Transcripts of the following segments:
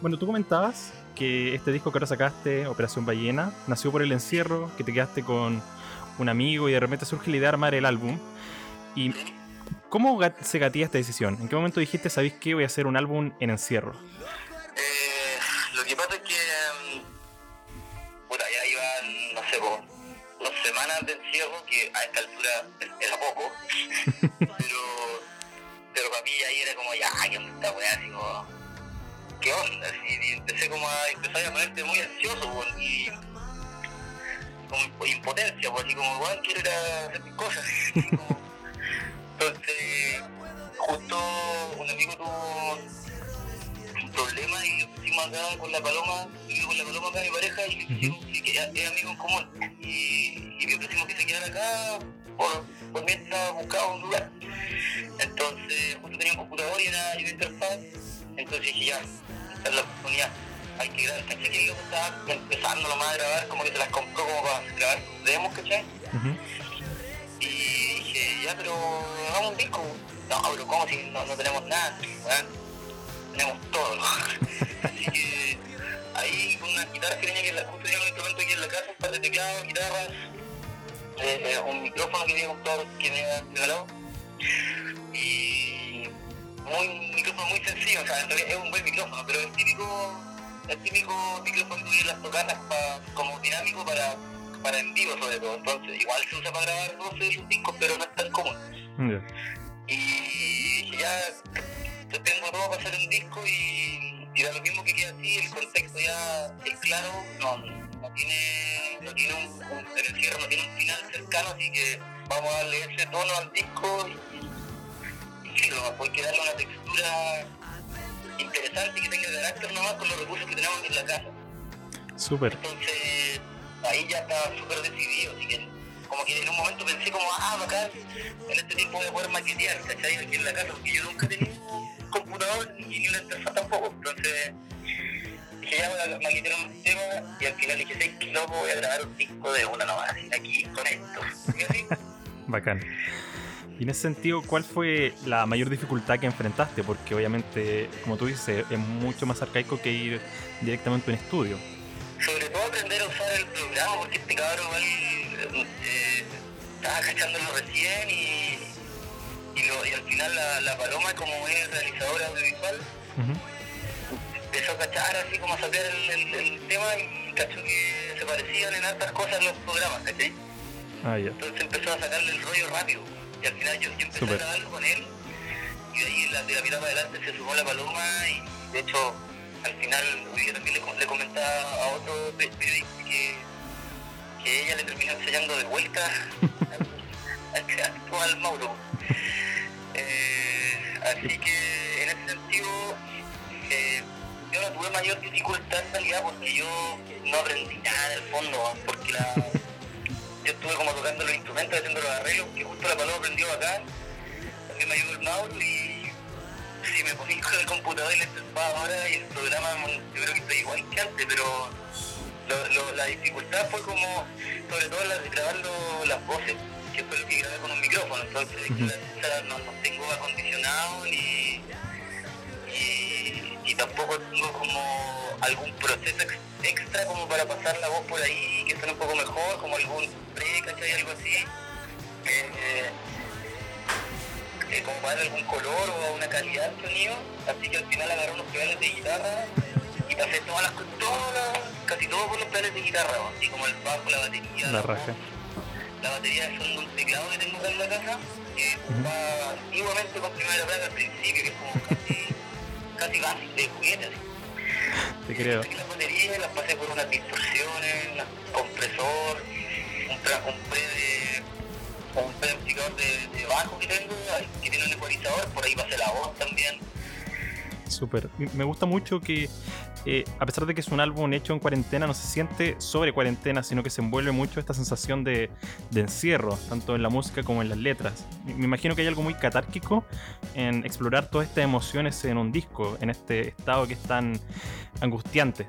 Bueno, tú comentabas que este disco que ahora sacaste, Operación Ballena, nació por el encierro, que te quedaste con un amigo y de repente surge la idea de armar el álbum. ¿Y cómo se gatía esta decisión? ¿En qué momento dijiste, sabéis que voy a hacer un álbum en encierro? Eh, lo que pasa es que, mm, bueno, ya iban, no sé, dos semanas de encierro, que a esta altura era poco, pero, pero para mí ahí era como, ya, que esta weá, así como qué onda, y empecé como a empezar a ponerte muy ansioso, y como impotencia, pues así como igual quiero ir a hacer mis cosas. Entonces, justo un amigo tuvo un problema y pusimos acá con la paloma, yo con la paloma acá mi pareja y uh que es amigo en común. Y, y le pusimos que se quedara acá por, por mientras buscaba un lugar. Entonces, justo tenía un computador y una, y una interfaz, entonces dije ya, en la oportunidad. Hay que grabar, ¿cachai? Que yo estaba empezando nomás a grabar, como que se las compró como para grabar demos, ¿cachai? Y dije, ya, pero hagamos un disco. No, pero ¿cómo si no, no tenemos nada? tenemos todo. Así que ahí con una guitarra que tenía que la, justo tenía un instrumento aquí en la casa, un par de teclados, guitarras, eh, eh, un micrófono que había comprado, que me había regalado. Y muy, un micrófono muy sencillo, o sea, es un buen micrófono, pero es típico, el típico micrófono que las tocadas como dinámico para, para en vivo sobre todo, entonces igual se usa para grabar 12 sus discos, pero no es tan común. Y ya tengo todo para hacer un disco y, y da lo mismo que queda así, el contexto ya es claro, no, no tiene, no tiene un, un, el encierro no tiene un final cercano, así que vamos a darle ese tono al disco y hay que darle una textura interesante y que tenga carácter nomás con los recursos que tenemos en la casa. Súper. Entonces, ahí ya estaba súper decidido, así que como que en un momento pensé como, ah, bacán, en este tiempo voy a poder maquetear, ¿cachai? Aquí en la casa, porque yo nunca he tenido un computador ni una interfaz tampoco, entonces dije, ya voy a maquetear un tema y al final dije, sé que loco, voy a grabar un disco de una nomás, aquí con esto, y así. Bacán. Y en ese sentido, ¿cuál fue la mayor dificultad que enfrentaste? Porque obviamente, como tú dices, es mucho más arcaico que ir directamente a un estudio. Sobre todo aprender a usar el programa, porque este cabrón eh, estaba cachándolo recién y, y, lo, y, al final la, la, paloma, como es realizadora audiovisual, empezó a cachar así como a saber el, el, tema y cachó que se parecían en altas cosas los programas, ¿cachai? Ah, ya. Entonces empezó a sacarle el rollo rápido y al final yo, yo empecé Super. a grabar con él y de ahí la, de la mitad para adelante se sumó la paloma y de hecho al final yo también le, le comentaba a otro periodista que, que ella le terminó enseñando de vuelta al, al Mauro. Eh, así que en ese sentido eh, yo no tuve mayor dificultad en realidad porque yo no aprendí nada en el fondo, porque la yo estuve como tocando los instrumentos, haciendo los arreglos, que justo la paloma aprendió acá, también me ayudó el Mauro y si me ponía con el computador y le intentaba ahora y el programa, yo creo que estoy igual que antes, pero lo, lo, la dificultad fue como, sobre todo la, grabar lo, las voces, que fue lo que grabé con un micrófono, entonces uh -huh. la, no, no, tengo acondicionado ni, tampoco tengo como algún proceso extra como para pasar la voz por ahí que suene un poco mejor, como algún pre, ¿cachai? Algo así. Eh, eh, como para darle algún color o una calidad al sonido. Así que al final agarré unos pedales de guitarra y pasé todas las, todas casi todo por los pedales de guitarra, así como el bajo, la batería. La, la raja. La batería son un teclado que tengo acá en la casa, que uh -huh. antiguamente con primera placa al principio, que es como casi, casi básico de juguete así. Te creo. Las baterías las pasé por unas distorsiones, un compresor, un, un pre de un amplificador de, de, bajo que tengo, que tiene un ecualizador, por ahí pasé la voz también. Súper. Me gusta mucho que, eh, a pesar de que es un álbum hecho en cuarentena, no se siente sobre cuarentena, sino que se envuelve mucho esta sensación de, de encierro, tanto en la música como en las letras. Me imagino que hay algo muy catárquico en explorar todas estas emociones en un disco, en este estado que es tan angustiante.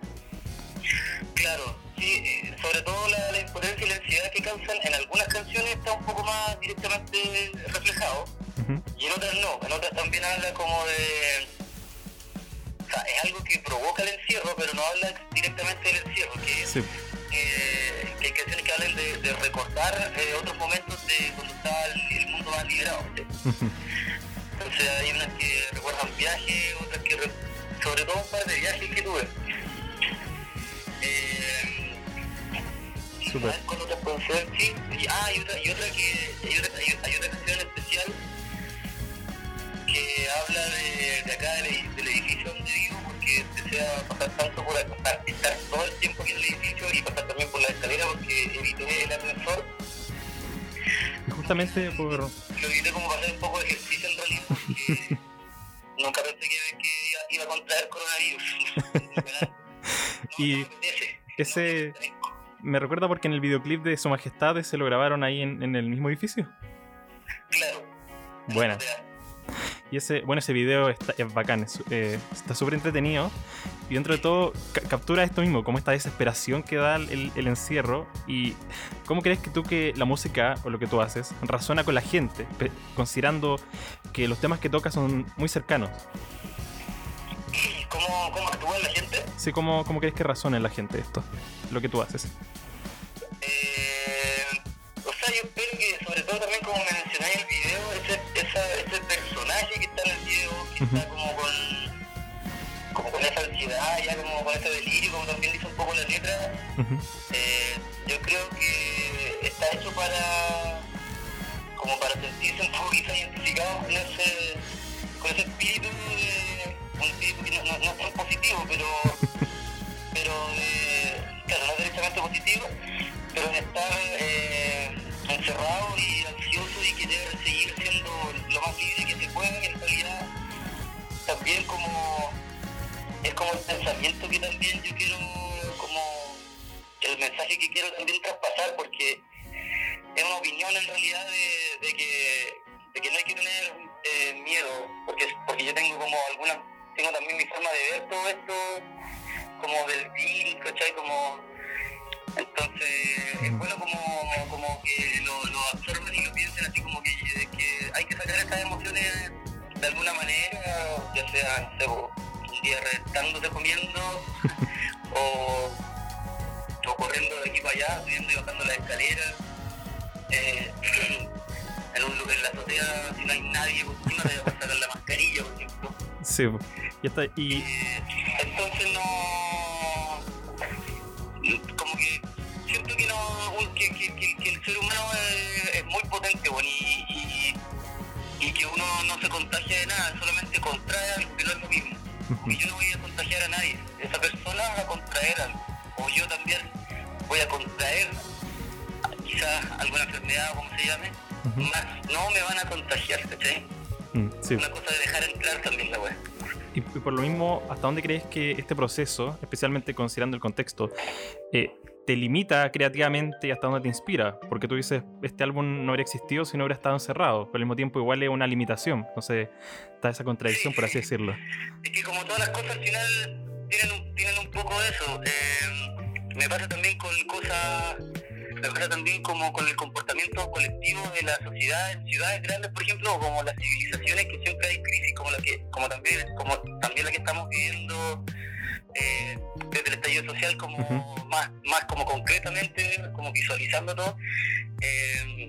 Claro, sí, sobre todo la, la impotencia y la ansiedad que causan en algunas canciones está un poco más directamente reflejado uh -huh. y en otras no, en otras también habla como de que provoca el encierro, pero no habla directamente del encierro, que, Sí. eh, que hay canciones que hablan de, de recordar eh, otros momentos de cuando estaba el, el mundo más liberado. ¿sí? Entonces hay unas que recuerdan viajes, otras que re- sobre todo un par de viajes que tuve. Eh, Súper. ¿sabes cuál otra puede ser? Sí, y, ah, hay otra, y otra que hay otra, hay, hay otra canción especial que habla de, de acá del, del edificio justamente por. lo evité como para hacer un poco de ejercicio en realidad porque nunca pensé que, que iba, iba a contraer coronavirus. Y no, ese- no me apetece. Me recuerda porque en el videoclip de Su Majestad se lo grabaron ahí en, en el mismo edificio. Claro. Buena. Y ese, bueno, ese video está, es bacán, es, eh, está súper entretenido. Y dentro de todo, ca- captura esto mismo, como esta desesperación que da el, el encierro. Y cómo crees que tú que la música o lo que tú haces razona con la gente, considerando que los temas que tocas son muy cercanos. ¿Cómo, ¿Cómo actúa la gente? Sí, ¿cómo, cómo crees que razona en la gente esto, lo que tú haces? Ansiedad, ya como con ese delirio, como también dice un poco la letra, eh, yo creo que está hecho para como para sentirse un poco quizá identificado con ese, con ese espíritu de un espíritu que no, no, no es tan positivo, pero pero de, claro, no es directamente positivo, pero de estar eh, encerrado y ansioso y querer seguir siendo lo más libre que se pueda, y en realidad también como es como el pensamiento que también yo quiero como el mensaje que quiero también traspasar porque es una opinión en realidad de, de que de que no hay que tener eh, miedo porque porque yo tengo como alguna tengo también mi forma de ver todo esto como del bien, ¿cachai? Como entonces es bueno como, como que lo, lo absorben y lo piensen así como que, hay que sacar estas emociones de alguna manera, ya sea, un día reventándose comiendo o, o corriendo de aquí para allá, subiendo y bajando las escaleras. Eh, en, un, lugar- en la azotea, si no hay nadie por encima, te vas a sacar la mascarilla, por ejemplo. Sí, y, está, y Eh, y yo no voy a contagiar a nadie. Esa persona va a contraer algo. O yo también voy a contraer quizás alguna enfermedad o como se llame. Más no me van a contagiar ¿cachai? mm, sí. una cosa de dejar entrar también la wea Y, y por lo mismo, ¿hasta dónde crees que este proceso, especialmente considerando el contexto, eh, te limita creativamente y hasta dónde te inspira? Porque tú dices, este álbum no habría existido si no hubiera estado encerrado, pero al mismo tiempo igual es una limitación. Entonces, está esa contradicción, por así decirlo. Es que como todas las cosas al final tienen un, tienen un poco eso. Eh, me pasa también con cosas, me pasa también como con el comportamiento colectivo de la sociedad en ciudades grandes, por ejemplo, como las civilizaciones que siempre hay crisis, como la que, como también, como también la que estamos viviendo eh, desde el estallido social, como Ujú. más, más como concretamente, como visualizando todo. Eh,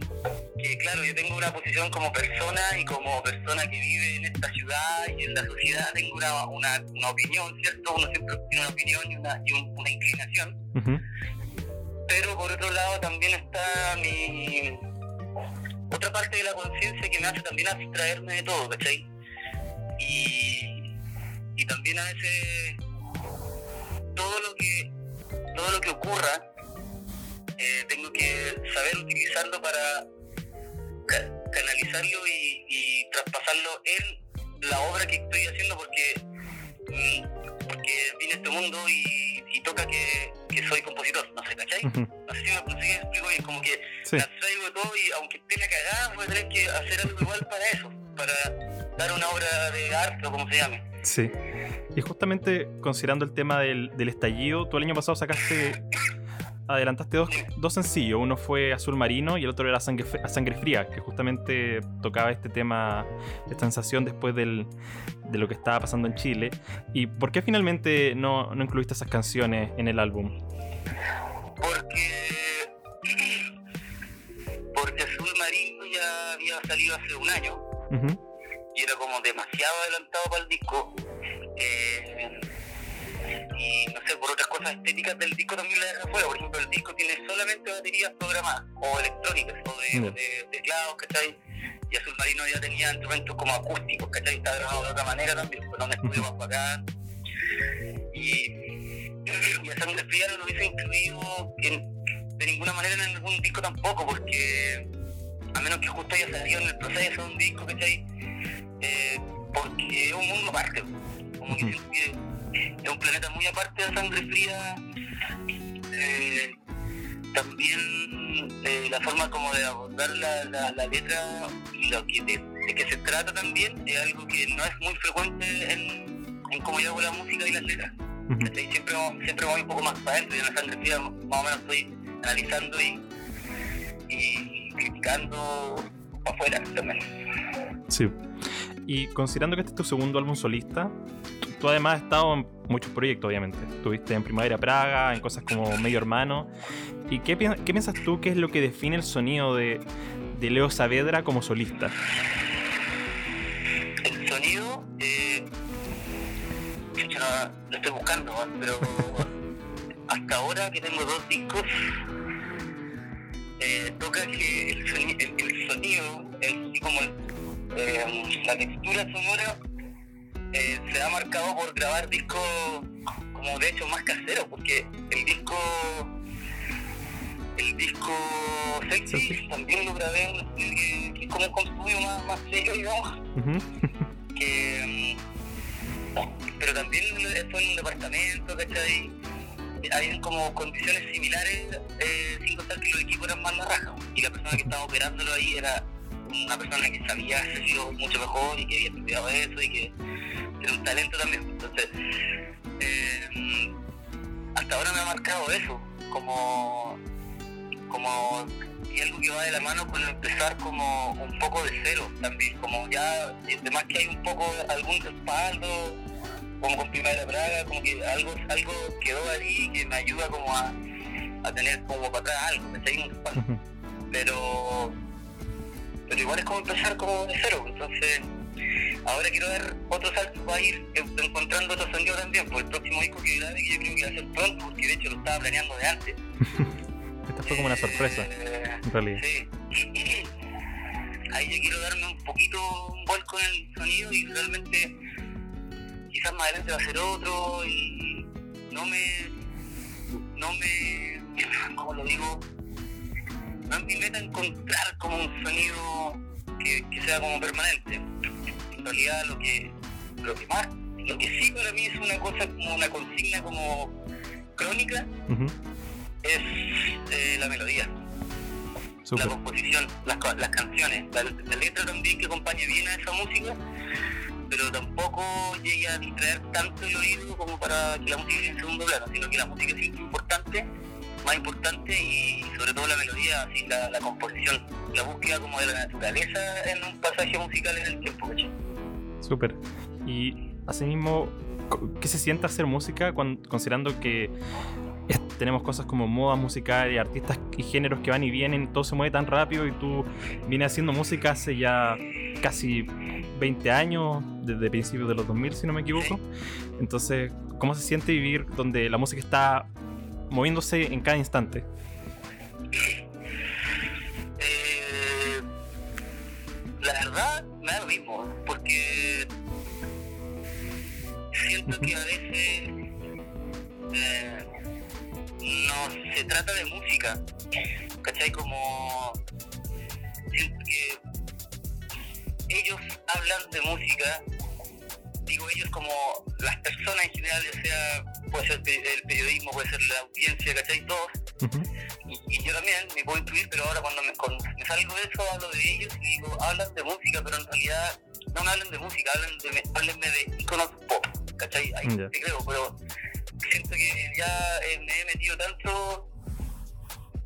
que claro, yo tengo una posición como persona y como persona que vive en esta ciudad y en la sociedad tengo una, una, una opinión, ¿cierto? Uno siempre tiene una opinión y una, y un- una inclinación, Ujú. pero por otro lado también está mi otra parte de la conciencia que me hace también abstraerme de todo, ¿cachai? Y, y también a veces todo lo que todo lo que ocurra eh, tengo que saber utilizarlo para ca- canalizarlo y, y traspasarlo en la obra que estoy haciendo porque mm, porque vine a este mundo y, y toca que, que soy compositor, no sé, ¿cachai? Ujú. No sé si me, no sé si me explico bien, como que Sí, me abstraigo de todo y aunque esté la cagada voy a tener que hacer algo igual para eso, para dar una obra de arte o como se llame. Sí. Y justamente considerando el tema del, del estallido, tú el año pasado sacaste adelantaste dos, dos, sencillos. Uno fue Azul Marino y el otro era Sangre, Sangre Fría, que justamente tocaba este tema, esta sensación después del, de lo que estaba pasando en Chile. ¿Y por qué finalmente no, no incluiste esas canciones en el álbum? Porque, porque Azul Marino ya había salido hace un año y era como demasiado adelantado para el disco. Eh, y no sé, por otras cosas estéticas del disco también la deja fuera. Por ejemplo, el disco tiene solamente baterías programadas o electrónicas o de, de, teclados, ¿cachai? Y Azul Marino ya tenía instrumentos como acústicos, ¿cachai? Está grabado de otra manera también, con un estudio más bacán. Y, y a Sangre Fría no lo hubiese incluido de ninguna manera en algún disco tampoco, porque a menos que justo haya salido en el proceso de un disco, ¿cachai? Eh, porque es un mundo aparte, como que es un planeta muy aparte de sangre fría. Eh, también eh, la forma como de abordar la, la, letra y lo que de, que se trata también es algo que no es muy frecuente en, en cómo yo hago la música y las letras. siempre, siempre voy un poco más para adentro, yo en la sangre fría más o menos estoy analizando y, y criticando para afuera también. Sí. Y considerando que este es tu segundo álbum solista, tú además has estado en muchos proyectos, obviamente. Estuviste en Primavera Praga, en cosas como Medio Hermano. ¿Y qué, qué piensas tú que es lo que define el sonido de, Leo Saavedra como solista? El sonido, eh, lo estoy buscando, pero hasta ahora que tengo dos discos, eh, toca que el, sonido, el, como eh, la textura sonora eh, se ha marcado por grabar discos como de hecho más caseros, porque el disco el disco sexy también lo grabé que, que, es como un consumo más, más serio, digamos. que, pero también fue en un departamento, ¿cachai? Habían como condiciones similares, eh, sin contar que los equipos eran más la raja. Y la persona que estaba operándolo ahí era una persona que sabía hacerlo mucho mejor y que había estudiado eso y que era un talento también. Entonces, eh, hasta ahora me ha marcado eso, como, como y algo que va de la mano con empezar como un poco de cero también, como ya, además que hay un poco, algún respaldo, como con Primera Praga, como que algo, algo quedó ahí que me ayuda como a, a tener como para atrás algo, me un respaldo. Pero pero igual es como empezar como de cero, entonces ahora quiero ver otro salto para ir encontrando otro sonido también, por el próximo disco que grave que yo creo que va a ser pronto, porque de hecho lo estaba planeando de antes. Esta fue como una sorpresa, eh, en realidad. Sí. Ahí yo quiero darme un poquito un vuelco en el sonido y realmente quizás más adelante va a ser otro y no me no me ¿cómo lo digo? No es mi meta encontrar como un sonido que, sea como permanente. En realidad lo que, lo que más, lo que sí para mí es una cosa como una consigna como crónica, es eh, la melodía. La composición, las, las canciones, la, letra también que acompañe bien a esa música, pero tampoco llegue a distraer tanto el oído como para que la música esté en segundo plano, sino que la música es importante más importante y sobre todo la melodía, así, la, composición, la búsqueda como de la naturaleza en un pasaje musical en el tiempo. Súper. Y asimismo, ¿qué se siente hacer música considerando que tenemos cosas como moda musical y artistas y géneros que van y vienen, todo se mueve tan rápido y tú vienes haciendo música hace ya casi 20 años, desde principios de los 2000 si no me equivoco. Entonces, ¿cómo se siente vivir donde la música está moviéndose en cada instante? Eh, la verdad, me da lo mismo, porque siento que a veces eh, no se trata de música, ¿cachai? Como siento que ellos hablan de música, digo ellos como las personas en general, ya sea puede ser el periodismo, puede ser la audiencia, ¿cachai? Todos. y, yo también me puedo incluir, pero ahora cuando me, salgo de eso hablo de ellos y digo, hablan de música, pero en realidad no me hablen de música, hablan de, háblenme de iconos pop, ¿cachai? Ahí te creo, pero siento que ya eh, me he metido tanto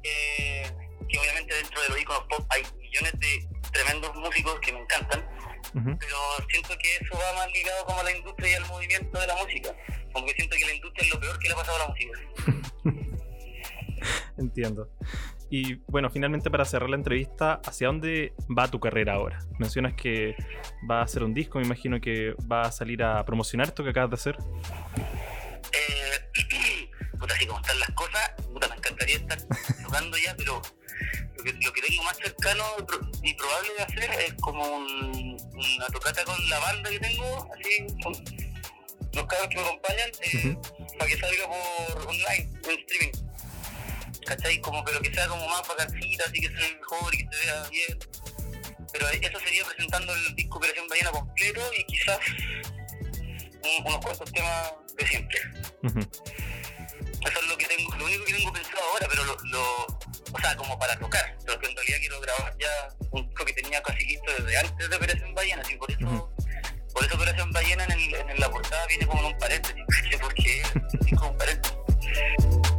eh, que obviamente dentro de los iconos pop hay millones de tremendos músicos que me encantan, pero siento que eso va más ligado como a la industria y al movimiento de la música. Como que siento que la industria es lo peor que le ha pasado a la música. Entiendo. Y bueno, finalmente para cerrar la entrevista, ¿hacia dónde va tu carrera ahora? Mencionas que va a hacer un disco, me imagino que va a salir a promocionar esto que acabas de hacer. Eh, puta, así como están las cosas, puta, me encantaría estar tocando ya, pero que, lo que tengo más cercano y probable de hacer es como un, una tocata con la banda que tengo, así, con los cabros que me acompañan, eh, para que salga por online, en streaming ¿cachai? Como, pero que sea como más vacancita, así que sea mejor y que se vea bien. Pero eso sería presentando el disco Operación Ballena completo y quizás unos cuantos temas de siempre. Eso es lo que tengo, lo único que tengo pensado ahora, pero lo, lo o sea, como para tocar, pero que en realidad quiero grabar ya un disco que tenía casi listo desde antes de Operación Ballena, así por eso, por eso Operación Ballena en, el, en la portada viene como en un paréntesis, porque es como un paréntesis